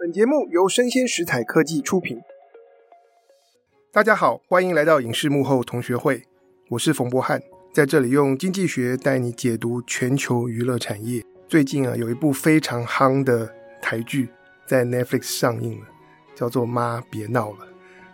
本节目由生鲜食材科技出品。大家好，欢迎来到影视幕后同学会，我是冯博翰，在这里用经济学带你解读全球娱乐产业。最近啊，有一部非常夯的台剧在 Netflix 上映了，叫做《妈别闹了》，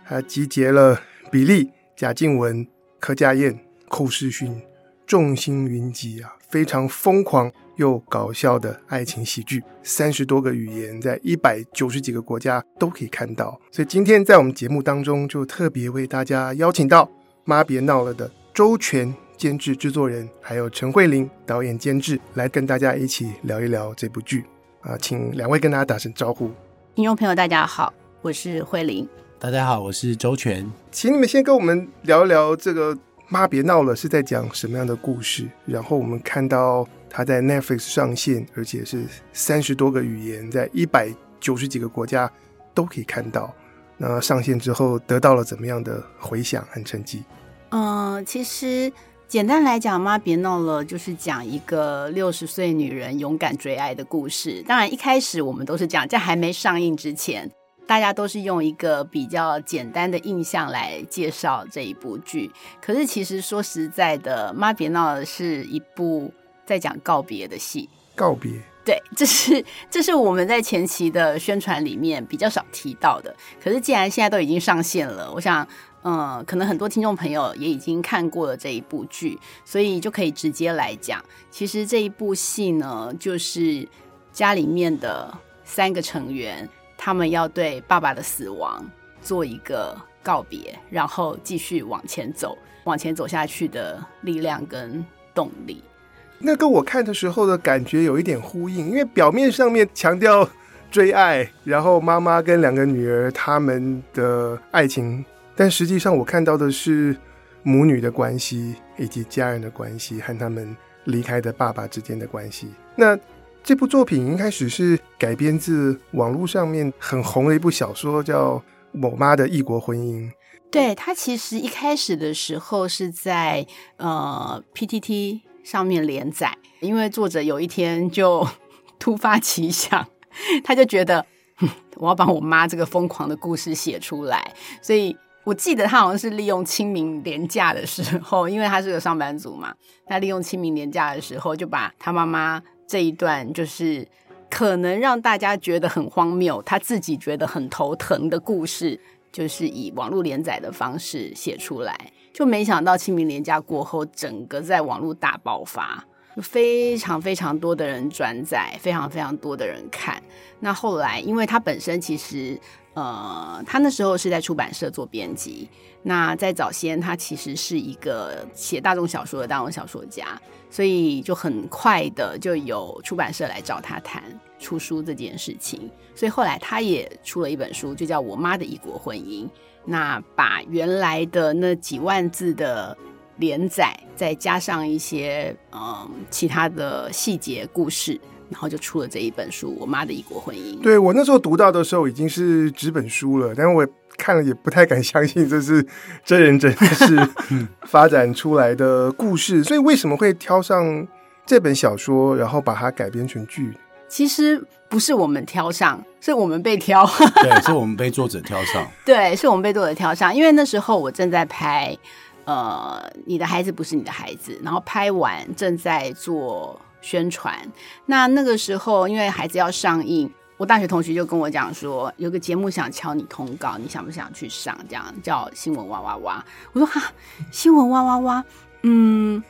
它集结了比利、贾静雯、柯佳嬿、寇世勋，众星云集啊，非常疯狂。又搞笑的爱情喜剧，三十多个语言，在一百九十几个国家都可以看到。所以今天在我们节目当中，就特别为大家邀请到《妈别闹了》的周全监制制作人，还有陈慧琳导演监制，来跟大家一起聊一聊这部剧啊，请两位跟大家打声招呼。听众朋友，大家好，我是慧琳。大家好，我是周全。请你们先跟我们聊一聊这个《妈别闹了》是在讲什么样的故事，然后我们看到。它在 Netflix 上线，而且是三十多个语言，在一百九十几个国家都可以看到。那上线之后得到了怎么样的回响和成绩？嗯、其实简单来讲，妈别闹了，就是讲一个六十岁女人勇敢追爱的故事。当然，一开始我们都是讲，在还没上映之前，大家都是用一个比较简单的印象来介绍这一部剧。可是，其实说实在的，妈别闹了是一部。在讲告别的戏，告别，对，这是这是我们在前期的宣传里面比较少提到的。可是既然现在都已经上线了，我想，嗯，可能很多听众朋友也已经看过了这一部剧，所以就可以直接来讲。其实这一部戏呢，就是家里面的三个成员，他们要对爸爸的死亡做一个告别，然后继续往前走，往前走下去的力量跟动力。那跟我看的时候的感觉有一点呼应，因为表面上面强调追爱，然后妈妈跟两个女儿他们的爱情，但实际上我看到的是母女的关系以及家人的关系和他们离开的爸爸之间的关系。那这部作品一开始是改编自网络上面很红的一部小说，叫《某妈的异国婚姻》。对，它其实一开始的时候是在呃 PTT。上面连载，因为作者有一天就 突发奇想，他就觉得我要把我妈这个疯狂的故事写出来，所以我记得他好像是利用清明连假的时候，因为他是个上班族嘛，他利用清明连假的时候就把他妈妈这一段就是可能让大家觉得很荒谬，他自己觉得很头疼的故事，就是以网络连载的方式写出来。就没想到清明连假过后，整个在网络大爆发，非常非常多的人转载，非常非常多的人看。那后来，因为他本身其实，呃，他那时候是在出版社做编辑。那在早先，他其实是一个写大众小说的大众小说家，所以就很快的就有出版社来找他谈出书这件事情。所以后来他也出了一本书，就叫《我妈的异国婚姻》。那把原来的那几万字的连载，再加上一些嗯其他的细节故事，然后就出了这一本书《我妈的异国婚姻》。对，我那时候读到的时候已经是纸本书了，但是我看了也不太敢相信这是真人真事 发展出来的故事。所以为什么会挑上这本小说，然后把它改编成剧？其实不是我们挑上，是我们被挑。对，是我们被作者挑上。对，是我们被作者挑上。因为那时候我正在拍，呃，你的孩子不是你的孩子，然后拍完正在做宣传。那那个时候，因为孩子要上映，我大学同学就跟我讲说，有个节目想敲你通告，你想不想去上？这样叫新闻哇哇哇。我说哈，新闻哇哇哇，嗯，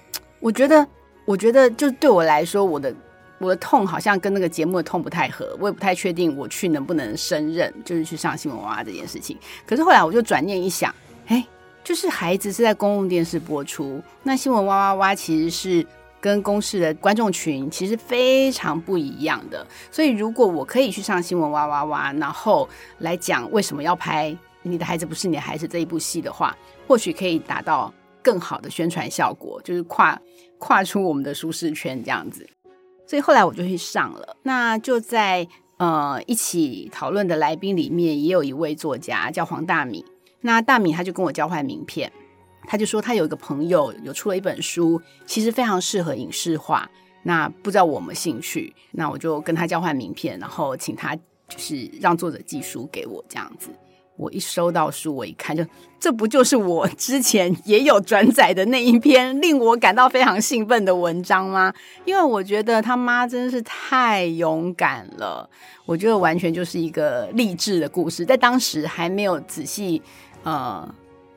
我觉得，我觉得就对我来说，我的。我的痛好像跟那个节目的痛不太合，我也不太确定我去能不能胜任，就是去上新闻娃娃这件事情。可是后来我就转念一想，哎，就是孩子是在公共电视播出，那新闻哇哇哇其实是跟公视的观众群其实非常不一样的。所以如果我可以去上新闻哇哇哇，然后来讲为什么要拍《你的孩子不是你的孩子》这一部戏的话，或许可以达到更好的宣传效果，就是跨跨出我们的舒适圈这样子。所以后来我就去上了。那就在呃一起讨论的来宾里面，也有一位作家叫黄大米。那大米他就跟我交换名片，他就说他有一个朋友有出了一本书，其实非常适合影视化。那不知道我们兴趣，那我就跟他交换名片，然后请他就是让作者寄书给我这样子。我一收到书，我一看就，这不就是我之前也有转载的那一篇令我感到非常兴奋的文章吗？因为我觉得他妈真是太勇敢了，我觉得完全就是一个励志的故事，在当时还没有仔细呃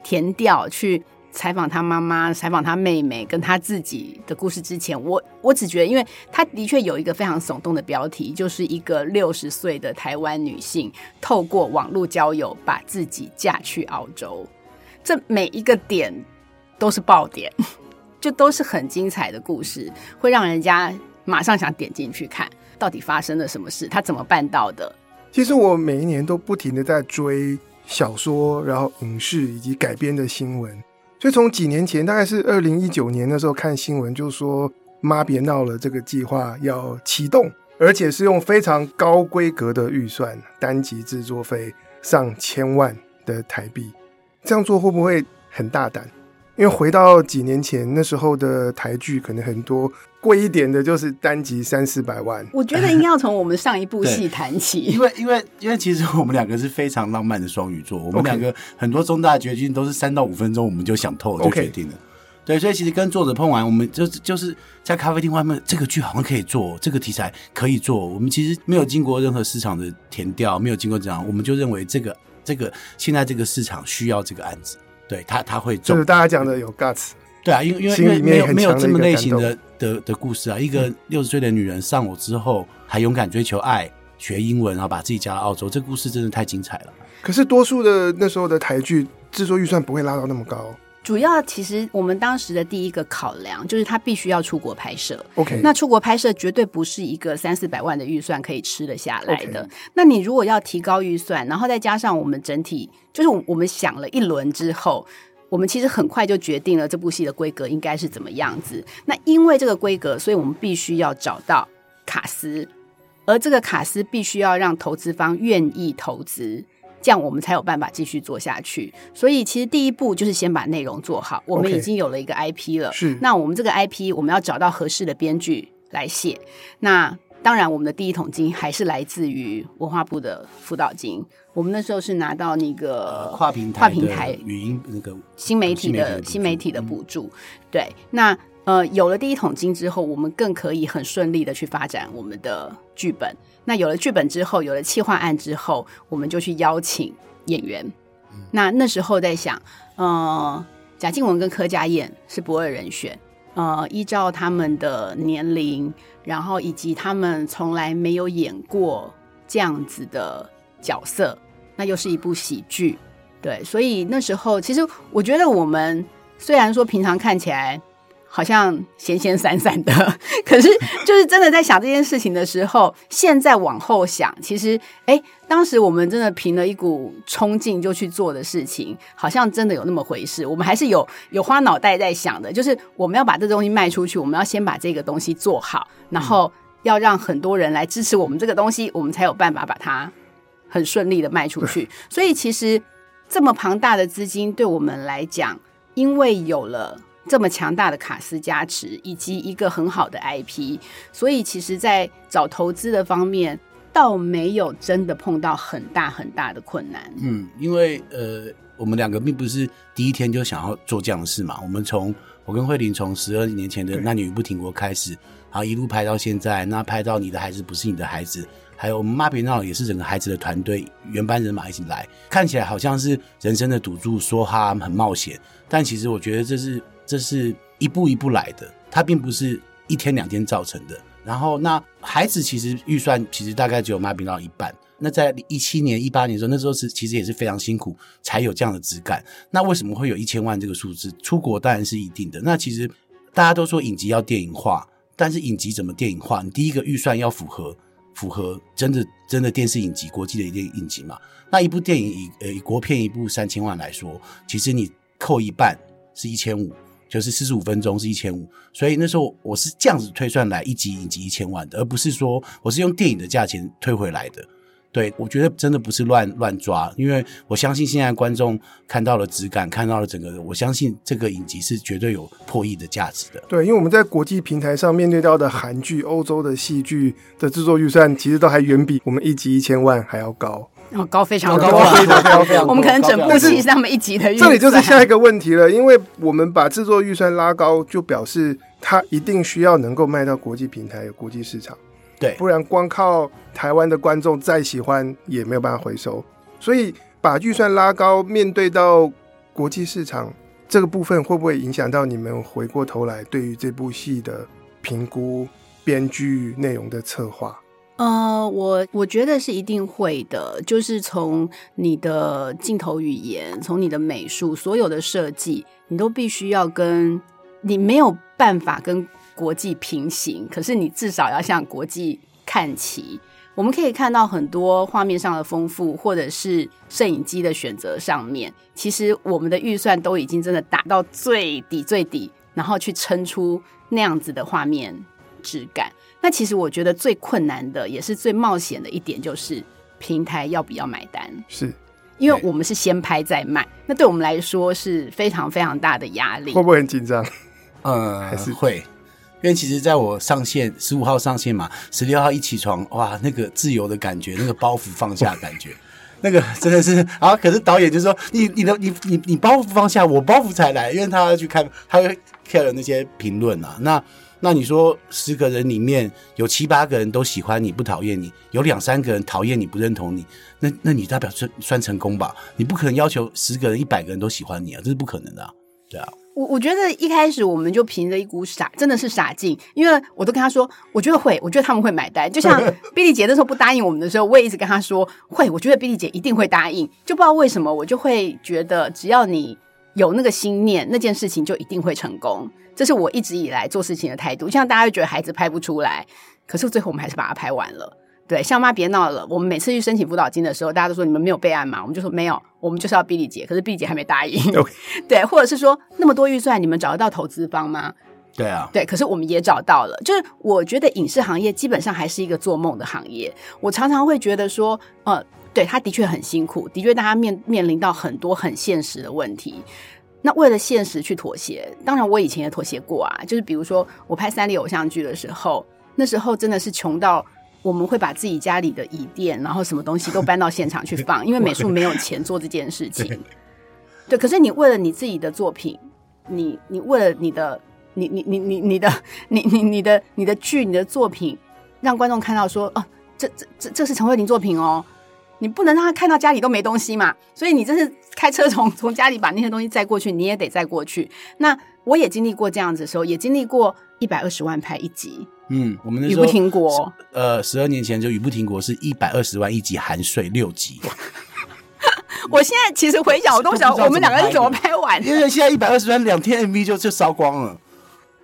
填掉去。采访他妈妈、采访他妹妹跟他自己的故事之前，我我只觉得，因为他的确有一个非常耸动的标题，就是一个六十岁的台湾女性透过网络交友把自己嫁去澳洲，这每一个点都是爆点，就都是很精彩的故事，会让人家马上想点进去看，到底发生了什么事，他怎么办到的？其实我每一年都不停的在追小说，然后影视以及改编的新闻。所以从几年前，大概是二零一九年的时候看新闻，就说“妈别闹了”这个计划要启动，而且是用非常高规格的预算，单集制作费上千万的台币。这样做会不会很大胆？因为回到几年前那时候的台剧，可能很多贵一点的，就是单集三四百万。我觉得应该要从我们上一部戏谈起，因为因为因为其实我们两个是非常浪漫的双鱼座，我们两个很多重大决定都是三到五分钟我们就想透了就决定了。Okay. 对，所以其实跟作者碰完，我们就就是在咖啡厅外面，这个剧好像可以做，这个题材可以做。我们其实没有经过任何市场的填调，没有经过这样，我们就认为这个这个现在这个市场需要这个案子。对他，他会中。就是大家讲的有 guts。对啊，因为因为因为没有没有这么类型的的的故事啊。一个六十岁的女人上我之后，还勇敢追求爱，学英文，然后把自己嫁到澳洲，这个故事真的太精彩了。可是多数的那时候的台剧制作预算不会拉到那么高。主要其实我们当时的第一个考量就是他必须要出国拍摄。OK，那出国拍摄绝对不是一个三四百万的预算可以吃得下来的。那你如果要提高预算，然后再加上我们整体，就是我们想了一轮之后。我们其实很快就决定了这部戏的规格应该是怎么样子。那因为这个规格，所以我们必须要找到卡斯，而这个卡斯必须要让投资方愿意投资，这样我们才有办法继续做下去。所以其实第一步就是先把内容做好。我们已经有了一个 IP 了，是。那我们这个 IP，我们要找到合适的编剧来写。那当然，我们的第一桶金还是来自于文化部的辅导金。我们那时候是拿到那个跨平台、跨平台语音那个新媒体的新媒体的补助。对，那呃，有了第一桶金之后，我们更可以很顺利的去发展我们的剧本。那有了剧本之后，有了企划案之后，我们就去邀请演员。嗯、那那时候在想，呃，贾静雯跟柯佳燕是不二人选。呃，依照他们的年龄，然后以及他们从来没有演过这样子的角色，那又是一部喜剧，对，所以那时候其实我觉得我们虽然说平常看起来。好像闲闲散散的，可是就是真的在想这件事情的时候，现在往后想，其实哎，当时我们真的凭了一股冲劲就去做的事情，好像真的有那么回事。我们还是有有花脑袋在想的，就是我们要把这东西卖出去，我们要先把这个东西做好，然后要让很多人来支持我们这个东西，我们才有办法把它很顺利的卖出去。所以其实这么庞大的资金对我们来讲，因为有了。这么强大的卡司加持，以及一个很好的 IP，所以其实，在找投资的方面，倒没有真的碰到很大很大的困难。嗯，因为呃，我们两个并不是第一天就想要做这样的事嘛。我们从我跟慧玲从十二年前的《那女不停国》开始，然后一路拍到现在，那拍到你的孩子不是你的孩子，还有我们妈别闹也是整个孩子的团队原班人马一起来，看起来好像是人生的赌注，说哈很冒险，但其实我觉得这是。这是一步一步来的，它并不是一天两天造成的。然后，那孩子其实预算其实大概只有妈别闹一半。那在一七年、一八年的时候，那时候是其实也是非常辛苦才有这样的质感。那为什么会有一千万这个数字？出国当然是一定的。那其实大家都说影集要电影化，但是影集怎么电影化？你第一个预算要符合符合真的真的电视影集国际的一电影集嘛？那一部电影以呃以国片一部三千万来说，其实你扣一半是一千五。就是四十五分钟是一千五，所以那时候我是这样子推算来一集影集一千万的，而不是说我是用电影的价钱推回来的。对，我觉得真的不是乱乱抓，因为我相信现在观众看到了质感，看到了整个，我相信这个影集是绝对有破亿的价值的。对，因为我们在国际平台上面对到的韩剧、欧洲的戏剧的制作预算，其实都还远比我们一集一千万还要高，哦，高非常高，高非常高，非常 高。我们可能整部戏是他们一集的预算。这里就是下一个问题了，因为我们把制作预算拉高，就表示它一定需要能够卖到国际平台、有国际市场。对，不然光靠台湾的观众再喜欢也没有办法回收，所以把预算拉高，面对到国际市场这个部分，会不会影响到你们回过头来对于这部戏的评估、编剧内容的策划？呃，我我觉得是一定会的，就是从你的镜头语言，从你的美术，所有的设计，你都必须要跟，你没有办法跟。国际平行，可是你至少要向国际看齐。我们可以看到很多画面上的丰富，或者是摄影机的选择上面，其实我们的预算都已经真的打到最底最底，然后去撑出那样子的画面质感。那其实我觉得最困难的，也是最冒险的一点，就是平台要不要买单？是因为我们是先拍再卖，那对我们来说是非常非常大的压力。会不会很紧张？呃，还是会。因为其实，在我上线十五号上线嘛，十六号一起床，哇，那个自由的感觉，那个包袱放下的感觉，那个真的是啊。可是导演就说：“你、你的、你、你、你包袱放下，我包袱才来。”因为他要去看，他会看了那些评论啊。那那你说，十个人里面有七八个人都喜欢你，不讨厌你；有两三个人讨厌你，不认同你。那那你代表算算成功吧？你不可能要求十个人、一百个人都喜欢你啊，这是不可能的啊，对啊。我我觉得一开始我们就凭着一股傻，真的是傻劲，因为我都跟他说，我觉得会，我觉得他们会买单。就像 碧丽姐那时候不答应我们的时候，我也一直跟他说会，我觉得碧丽姐一定会答应。就不知道为什么，我就会觉得只要你有那个心念，那件事情就一定会成功。这是我一直以来做事情的态度。像大家会觉得孩子拍不出来，可是最后我们还是把它拍完了。对，像妈别闹了。我们每次去申请辅导金的时候，大家都说你们没有备案嘛，我们就说没有，我们就是要碧丽姐。可是碧丽姐还没答应。对，或者是说那么多预算，你们找得到投资方吗？对啊，对。可是我们也找到了。就是我觉得影视行业基本上还是一个做梦的行业。我常常会觉得说，呃，对，他的确很辛苦，的确大家面面临到很多很现实的问题。那为了现实去妥协，当然我以前也妥协过啊。就是比如说我拍三立偶像剧的时候，那时候真的是穷到。我们会把自己家里的椅垫，然后什么东西都搬到现场去放，因为美术没有钱做这件事情。对，可是你为了你自己的作品，你你为了你的你你你你你的你你你的你的剧你的作品，让观众看到说哦，这这这这是陈慧琳作品哦，你不能让他看到家里都没东西嘛，所以你这是开车从 从家里把那些东西载过去，你也得载过去。那我也经历过这样子的时候，也经历过一百二十万拍一集。嗯，我们那时候雨不停国，呃，十二年前就雨不停国是一百二十万一集，含税六集。我现在其实回想，我都想我们两个人怎么拍完？因为现在一百二十万两天 MV 就就烧光了。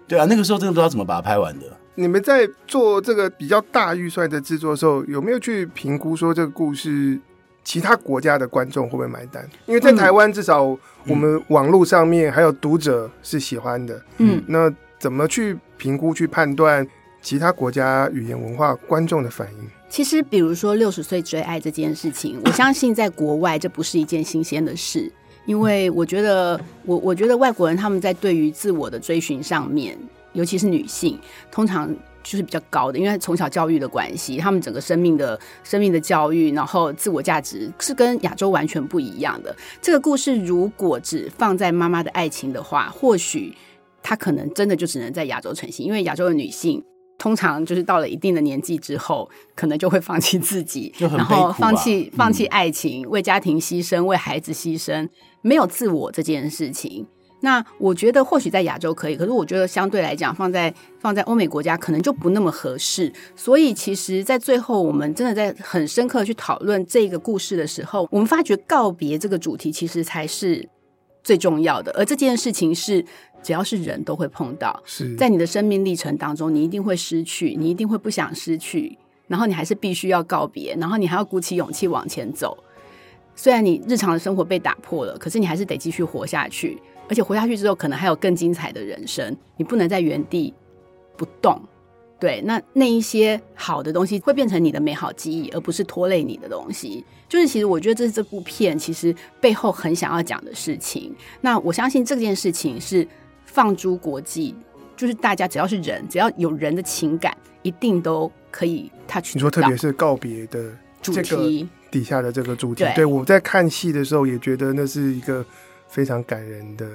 对啊，那个时候真的不知道怎么把它拍完的。你们在做这个比较大预算的制作的时候，有没有去评估说这个故事其他国家的观众会不会买单？因为在台湾，至少我们网络上面还有读者是喜欢的。嗯，那怎么去评估去判断？其他国家语言文化观众的反应，其实比如说六十岁追爱这件事情，我相信在国外这不是一件新鲜的事，因为我觉得我我觉得外国人他们在对于自我的追寻上面，尤其是女性，通常就是比较高的，因为从小教育的关系，他们整个生命的生命的教育，然后自我价值是跟亚洲完全不一样的。这个故事如果只放在妈妈的爱情的话，或许她可能真的就只能在亚洲成型，因为亚洲的女性。通常就是到了一定的年纪之后，可能就会放弃自己，啊、然后放弃放弃爱情，嗯、为家庭牺牲，为孩子牺牲，没有自我这件事情。那我觉得或许在亚洲可以，可是我觉得相对来讲，放在放在欧美国家可能就不那么合适。所以其实，在最后我们真的在很深刻去讨论这个故事的时候，我们发觉告别这个主题其实才是最重要的，而这件事情是。只要是人都会碰到，是在你的生命历程当中，你一定会失去，你一定会不想失去，然后你还是必须要告别，然后你还要鼓起勇气往前走。虽然你日常的生活被打破了，可是你还是得继续活下去，而且活下去之后，可能还有更精彩的人生。你不能在原地不动。对，那那一些好的东西会变成你的美好记忆，而不是拖累你的东西。就是其实我觉得这是这部片其实背后很想要讲的事情。那我相信这件事情是放诸国际，就是大家只要是人，只要有人的情感，一定都可以 touch。你说特别是告别的主题底下的这个主题，对，我在看戏的时候也觉得那是一个非常感人的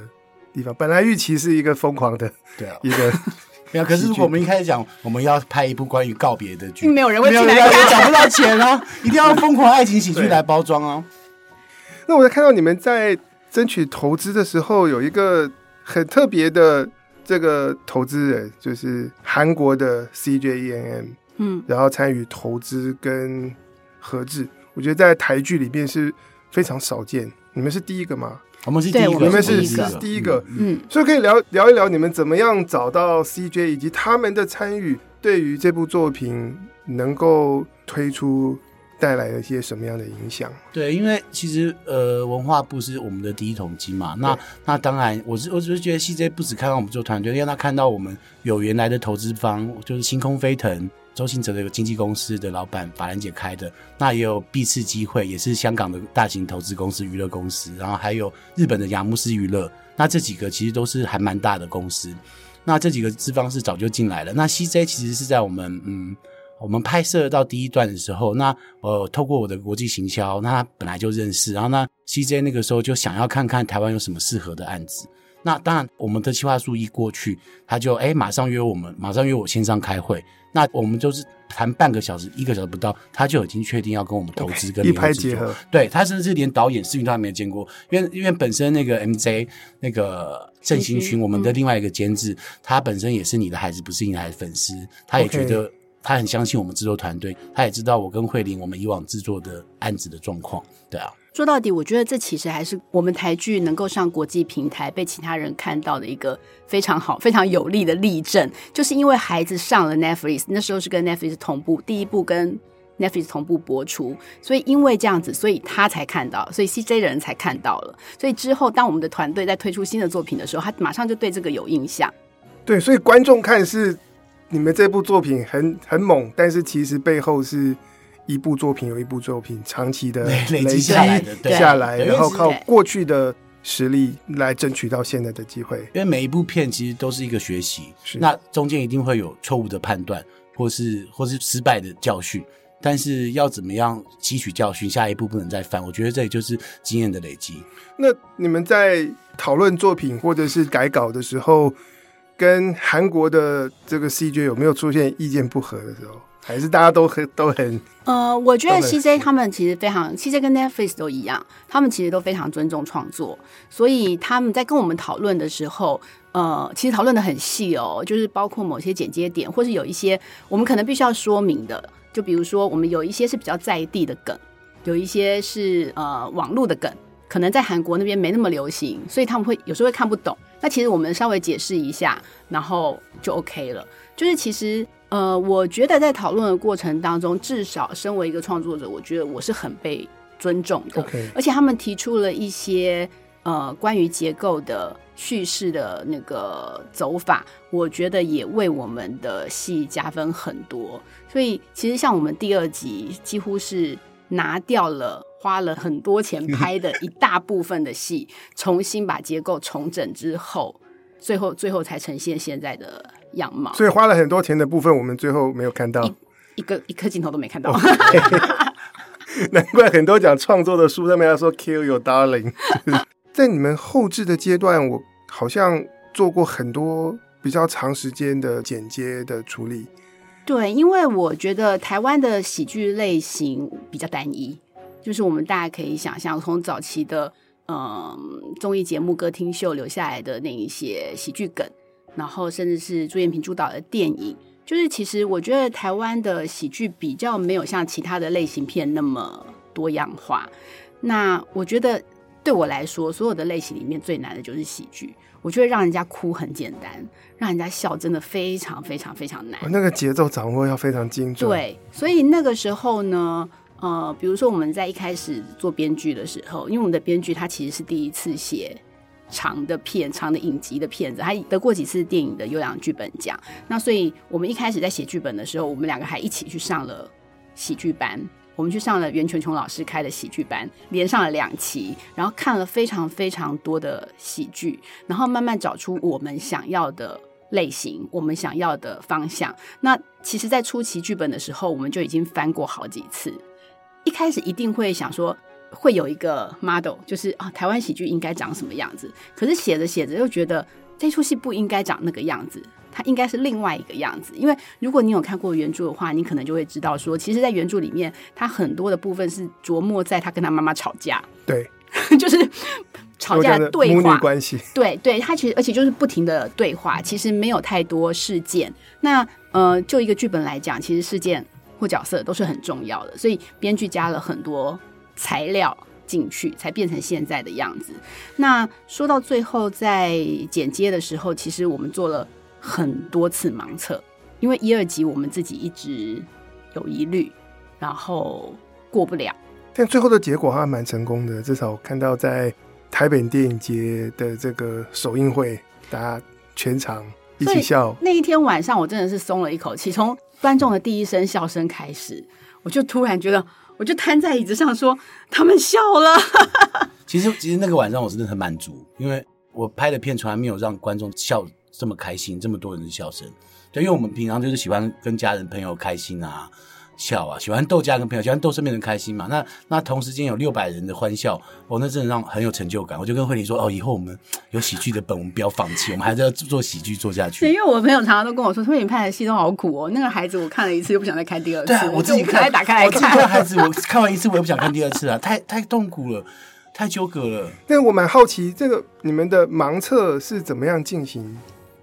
地方。本来预期是一个疯狂的，对啊，一个。没有，可是如果我们一开始讲我们要拍一部关于告别的剧，没有人会进来，也找不到钱啊！一定要疯狂爱情喜剧来包装啊！那我在看到你们在争取投资的时候，有一个很特别的这个投资人，就是韩国的 CJ ENM，嗯，然后参与投资跟合制，我觉得在台剧里面是非常少见。你们是第一个吗？我们是第一个，你们是是第一个，嗯，所以可以聊聊一聊你们怎么样找到 CJ 以及他们的参与，对于这部作品能够推出带来了一些什么样的影响？对，因为其实呃，文化部是我们的第一桶金嘛，那那当然，我是我只是觉得 CJ 不只看到我们做团队，让他看到我们有原来的投资方，就是星空飞腾。周星哲的一个经纪公司的老板法兰姐开的，那也有必次机会，也是香港的大型投资公司娱乐公司，然后还有日本的雅木斯娱乐，那这几个其实都是还蛮大的公司。那这几个资方是早就进来了。那 CJ 其实是在我们嗯，我们拍摄到第一段的时候，那呃，透过我的国际行销，那他本来就认识，然后呢，CJ 那个时候就想要看看台湾有什么适合的案子。那当然，我们的计划书一过去，他就哎，马上约我们，马上约我线上开会。那我们就是谈半个小时，一个小时不到，他就已经确定要跟我们投资跟一拍即合。对，他甚至连导演视频都还没有见过，因为因为本身那个 MJ 那个郑兴群，我们的另外一个监制，他本身也是你的孩子不是你的孩子粉丝，他也觉得他很相信我们制作团队，他也知道我跟慧玲我们以往制作的案子的状况，对啊。说到底，我觉得这其实还是我们台剧能够上国际平台被其他人看到的一个非常好、非常有力的例证，就是因为孩子上了 Netflix，那时候是跟 Netflix 同步，第一部跟 Netflix 同步播出，所以因为这样子，所以他才看到，所以 CJ 人才看到了，所以之后当我们的团队在推出新的作品的时候，他马上就对这个有印象。对，所以观众看是你们这部作品很很猛，但是其实背后是。一部作品有一部作品长期的累积下来的下来，然后靠过去的实力来争取到现在的机会。因为每一部片其实都是一个学习，那中间一定会有错误的判断，或是或是失败的教训。但是要怎么样吸取教训，下一步不能再犯？我觉得这也就是经验的累积。那你们在讨论作品或者是改稿的时候，跟韩国的这个 CJ 有没有出现意见不合的时候？还是大家都很都很呃，我觉得 CJ 他们其实非常，CJ 跟 Netflix 都一样，他们其实都非常尊重创作，所以他们在跟我们讨论的时候，呃，其实讨论的很细哦，就是包括某些剪接点，或是有一些我们可能必须要说明的，就比如说我们有一些是比较在地的梗，有一些是呃网络的梗，可能在韩国那边没那么流行，所以他们会有时候会看不懂。那其实我们稍微解释一下，然后就 OK 了。就是其实。呃，我觉得在讨论的过程当中，至少身为一个创作者，我觉得我是很被尊重的。Okay. 而且他们提出了一些呃关于结构的叙事的那个走法，我觉得也为我们的戏加分很多。所以其实像我们第二集，几乎是拿掉了花了很多钱 拍的一大部分的戏，重新把结构重整之后，最后最后才呈现现在的。样貌，所以花了很多钱的部分，我们最后没有看到，一,一个一颗镜头都没看到。Okay. 难怪很多讲创作的书上面要说 “kill your darling”。在你们后置的阶段，我好像做过很多比较长时间的剪接的处理。对，因为我觉得台湾的喜剧类型比较单一，就是我们大家可以想象，从早期的嗯综艺节目、歌厅秀留下来的那一些喜剧梗。然后，甚至是朱延平主导的电影，就是其实我觉得台湾的喜剧比较没有像其他的类型片那么多样化。那我觉得对我来说，所有的类型里面最难的就是喜剧。我觉得让人家哭很简单，让人家笑真的非常非常非常难。那个节奏掌握要非常精准。对，所以那个时候呢，呃，比如说我们在一开始做编剧的时候，因为我们的编剧他其实是第一次写。长的片、长的影集的片子，还得过几次电影的优良剧本奖。那所以我们一开始在写剧本的时候，我们两个还一起去上了喜剧班。我们去上了袁泉琼老师开的喜剧班，连上了两期，然后看了非常非常多的喜剧，然后慢慢找出我们想要的类型，我们想要的方向。那其实，在初期剧本的时候，我们就已经翻过好几次。一开始一定会想说，会有一个 model，就是啊，台湾喜剧应该长什么样子。可是写着写着又觉得，这出戏不应该长那个样子。它应该是另外一个样子，因为如果你有看过原著的话，你可能就会知道说，其实，在原著里面，它很多的部分是琢磨在他跟他妈妈吵架，对，就是吵架的对话关系，对对，他其实而且就是不停的对话，其实没有太多事件。那呃，就一个剧本来讲，其实事件或角色都是很重要的，所以编剧加了很多材料进去，才变成现在的样子。那说到最后，在剪接的时候，其实我们做了。很多次盲测，因为一二集我们自己一直有疑虑，然后过不了。但最后的结果还蛮成功的，至少看到在台北电影节的这个首映会，大家全场一起笑。那一天晚上，我真的是松了一口气。从观众的第一声笑声开始，我就突然觉得，我就瘫在椅子上说：“他们笑了。”其实，其实那个晚上我真的很满足，因为我拍的片从来没有让观众笑。这么开心，这么多人的笑声，对，因为我们平常就是喜欢跟家人朋友开心啊，笑啊，喜欢逗家人朋友，喜欢逗身边人开心嘛。那那同时间有六百人的欢笑，哦，那真的让很有成就感。我就跟慧玲说，哦，以后我们 有喜剧的本，我们不要放弃，我们还是要做喜剧做下去。对，因为我朋友常常都跟我说，慧玲拍的戏都好苦哦。那个孩子我看了一次，又不想再看第二次。对，我自己看，打开来看。我自己看孩子，我看完一次，我也不想看第二次啊，太太痛苦了，太纠葛了。那我蛮好奇，这个你们的盲测是怎么样进行？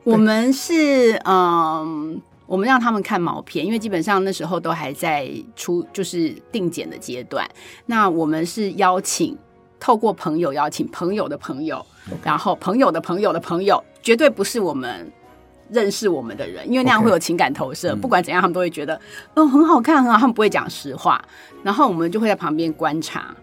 我们是嗯，我们让他们看毛片，因为基本上那时候都还在出就是定检的阶段。那我们是邀请，透过朋友邀请朋友的朋友.然后朋友的朋友的朋友，绝对不是我们认识我们的人，因为那样会有情感投射。Okay. 不管怎样，他们都会觉得嗯、哦、很好看，很好，他们不会讲实话。然后我们就会在旁边观察，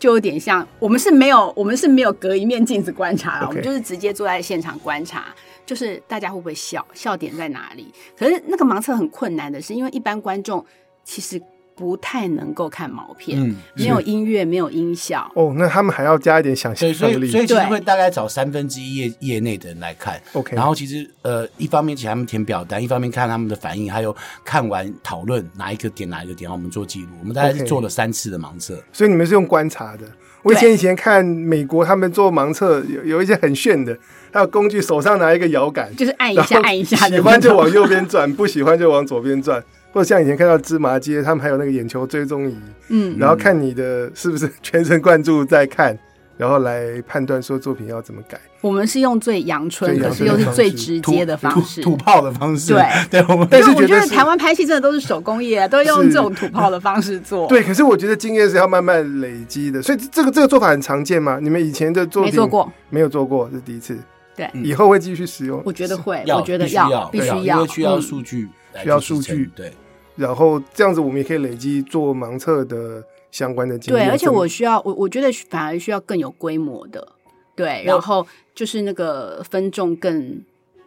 就有点像我们是没有，我们是没有隔一面镜子观察了.我们就是直接坐在现场观察。就是大家会不会笑，笑点在哪里？可是那个盲测很困难的是，因为一般观众其实不太能够看毛片，嗯，没有音乐，没有音效。哦，那他们还要加一点想象力。所以，所以其实会大概找三分之一业业内的人来看。OK，然后其实呃，一方面请他们填表单，一方面看他们的反应，还有看完讨论哪一个点哪一个点，然后我们做记录。我们大概是做了三次的盲测，所以你们是用观察的。我以前以前看美国他们做盲测，有有一些很炫的，还有工具手上拿一个摇杆，就是按一下按一下，喜欢就往右边转，不喜欢就往左边转。或者像以前看到芝麻街，他们还有那个眼球追踪仪，嗯，然后看你的是不是全神贯注在看，然后来判断说作品要怎么改。我们是用最阳春，可是又是最直接的方式，土，土，土炮的方式。对 对，我们但是我觉得台湾拍戏真的都是手工业，都用这种土炮的方式做。对，可是我觉得经验是要慢慢累积的，所以这个这个做法很常见嘛？你们以前的作品没做过，没有做过，是第一次。对，以后会继续使用。我觉得会，我觉得要必须要，因为需要数据，需要数据。对，然后这样子我们也可以累积做盲测的相关的经验。对，而且我需要，我我觉得反而需要更有规模的。对，然后就是那个分众更、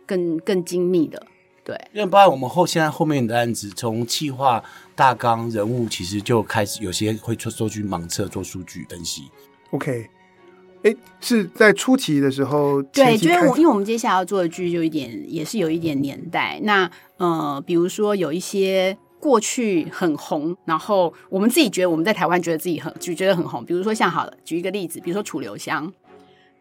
更、更精密的，对。因为包括我们后现在后面的案子，从企划大纲、人物，其实就开始有些会做做去盲测、做数据分析。OK，哎，是在初期的时候，对，因为我因为我们接下来要做的剧就一点也是有一点年代。那呃，比如说有一些过去很红，然后我们自己觉得我们在台湾觉得自己很就觉得很红，比如说像好了，举一个例子，比如说楚留香。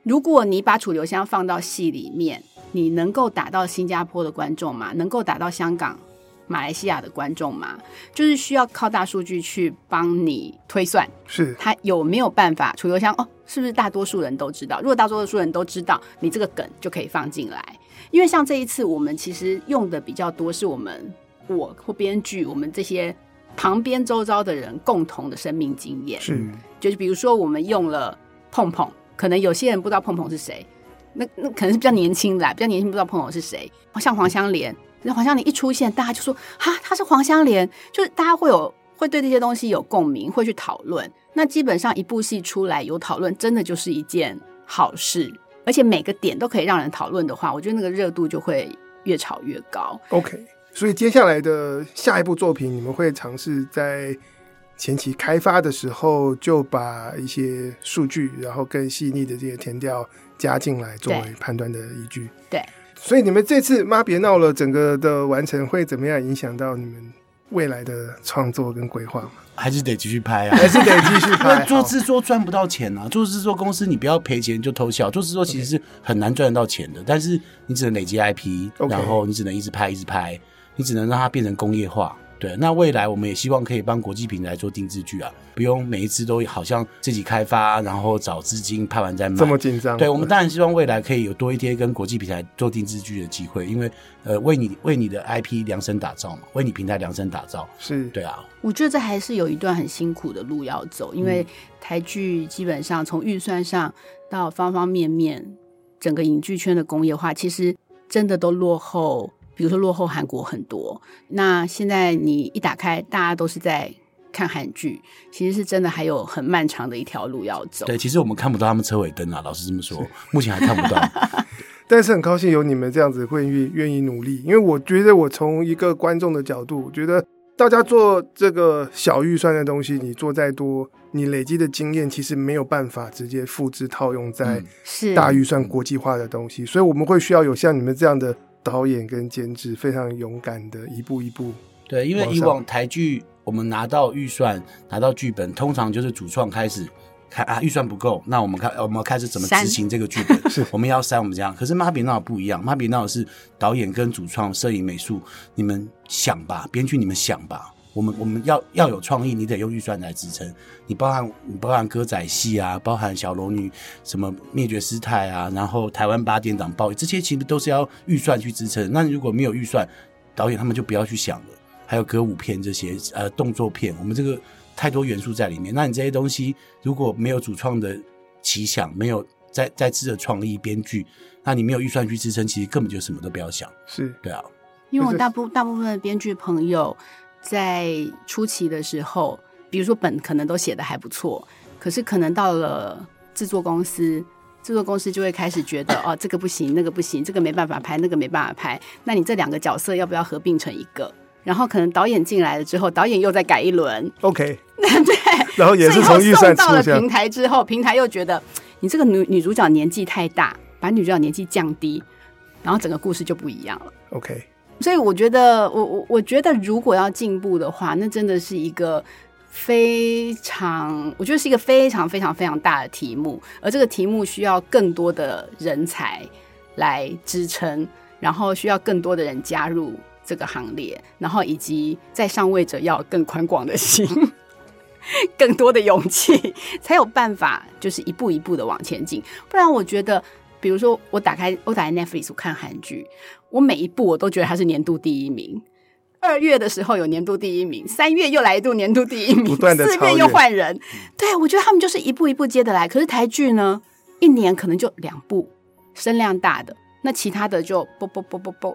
如果你把楚留香放到戏里面，你能够打到新加坡的观众吗？能够打到香港、马来西亚的观众吗？就是需要靠大数据去帮你推算，是他有没有办法？楚留香哦，是不是大多数人都知道？如果大多数人都知道，你这个梗就可以放进来。因为像这一次，我们其实用的比较多，是我们我或编剧，我们这些旁边周遭的人共同的生命经验，是就是比如说我们用了碰碰。可能有些人不知道碰碰是谁，那那可能是比较年轻的，比较年轻不知道碰碰是谁。像黄香莲，那黄香莲一出现，大家就说哈，他是黄香莲，就是大家会有会对这些东西有共鸣，会去讨论。那基本上一部戏出来有讨论，真的就是一件好事。而且每个点都可以让人讨论的话，我觉得那个热度就会越炒越高。OK，所以接下来的下一部作品，你们会尝试在前期开发的时候就把一些数据，然后更细腻的这些填调加进来，作为判断的依据。对，所以你们这次妈别闹了，整个的完成会怎么样影响到你们未来的创作跟规划吗？还是得继续拍啊，还是得继续拍。做制作赚不到钱啊，做制作公司你不要赔钱就偷笑。做制作其实是很难赚得到钱的.但是你只能累积 IP，Okay. 然后你只能一直拍一直拍，你只能让它变成工业化。对，那未来我们也希望可以帮国际平台做定制剧啊，不用每一次都好像自己开发，然后找资金拍完再卖，这么紧张。对，我们当然希望未来可以有多一些跟国际平台做定制剧的机会，因为呃，为你为你的 IP 量身打造嘛，为你平台量身打造。是，对啊。我觉得这还是有一段很辛苦的路要走，因为台剧基本上从预算上到方方面面，整个影剧圈的工业化，其实真的都落后。比如说落后韩国很多，那现在你一打开，大家都是在看韩剧，其实是真的还有很漫长的一条路要走。对，其实我们看不到他们车尾灯啊，老实这么说，目前还看不到。但是很高兴有你们这样子会愿愿意努力，因为我觉得我从一个观众的角度，我觉得大家做这个小预算的东西，你做再多，你累积的经验其实没有办法直接复制套用在大预算国际化的东西，所以我们会需要有像你们这样的。导演跟监制非常勇敢的一步一步，对，因为以往台剧我们拿到预算、拿到剧本，通常就是主创开始开啊，预算不够，那我们开我们开始怎么执行这个剧本？是，我们要删我们这样。可是妈比闹不一样，妈比闹是导演跟主创、摄影、美术，你们想吧，编剧你们想吧。我们我们要要有创意，你得用预算来支撑。你包含你包含歌仔戏啊，包含小龙女什么灭绝师太啊，然后台湾八点档报这些其实都是要预算去支撑。那如果没有预算，导演他们就不要去想了。还有歌舞片这些呃动作片，我们这个太多元素在里面。那你这些东西如果没有主创的奇想，没有再再次的创意编剧，那你没有预算去支撑，其实根本就什么都不要想。是对啊，因为我大部大部分的编剧朋友。在初期的时候，比如说本可能都写的还不错，可是可能到了制作公司，制作公司就会开始觉得哦，这个不行，那个不行，这个没办法拍，那个没办法拍。那你这两个角色要不要合并成一个？然后可能导演进来了之后，导演又再改一轮。OK，对。然后也是从预算到了平台之后，平台又觉得你这个女女主角年纪太大，把女主角年纪降低，然后整个故事就不一样了。OK。所以我觉得，我我我觉得，如果要进步的话，那真的是一个非常，我觉得是一个非常非常非常大的题目，而这个题目需要更多的人才来支撑，然后需要更多的人加入这个行列，然后以及在上位者要更宽广的心，更多的勇气，才有办法就是一步一步的往前进。不然，我觉得。比如说，我打开我打开 Netflix，我看韩剧，我每一部我都觉得它是年度第一名。二月的时候有年度第一名，三月又来一度年度第一名，四月又换人。对，我觉得他们就是一步一步接得来。可是台剧呢，一年可能就两部，声量大的，那其他的就不不不不不。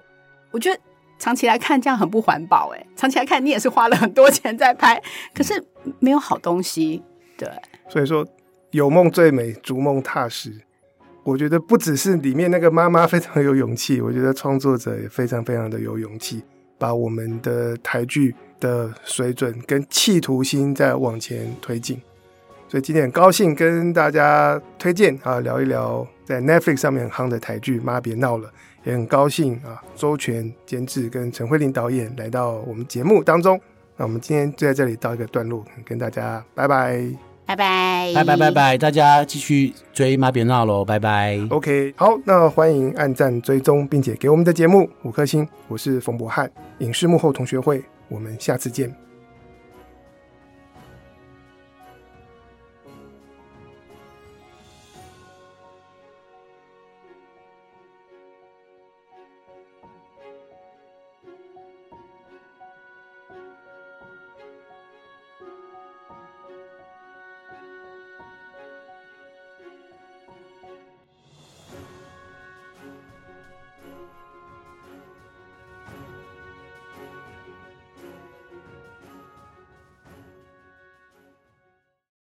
我觉得长期来看这样很不环保哎。长期来看，你也是花了很多钱在拍，可是没有好东西。对，所以说有梦最美，逐梦踏实。我觉得不只是里面那个妈妈非常有勇气，我觉得创作者也非常非常的有勇气，把我们的台剧的水准跟企图心再往前推进。所以今天很高兴跟大家推荐啊，聊一聊在 Netflix 上面很夯的台剧《妈别闹了》，也很高兴啊，周全监制跟陈慧玲导演来到我们节目当中。那我们今天就在这里到一个段落，跟大家拜拜。拜拜拜拜拜拜，大家继续追马别闹喽，拜拜。OK，好，那欢迎按赞追踪，并且给我们的节目五颗星。我是冯博翰，影视幕后同学会，我们下次见。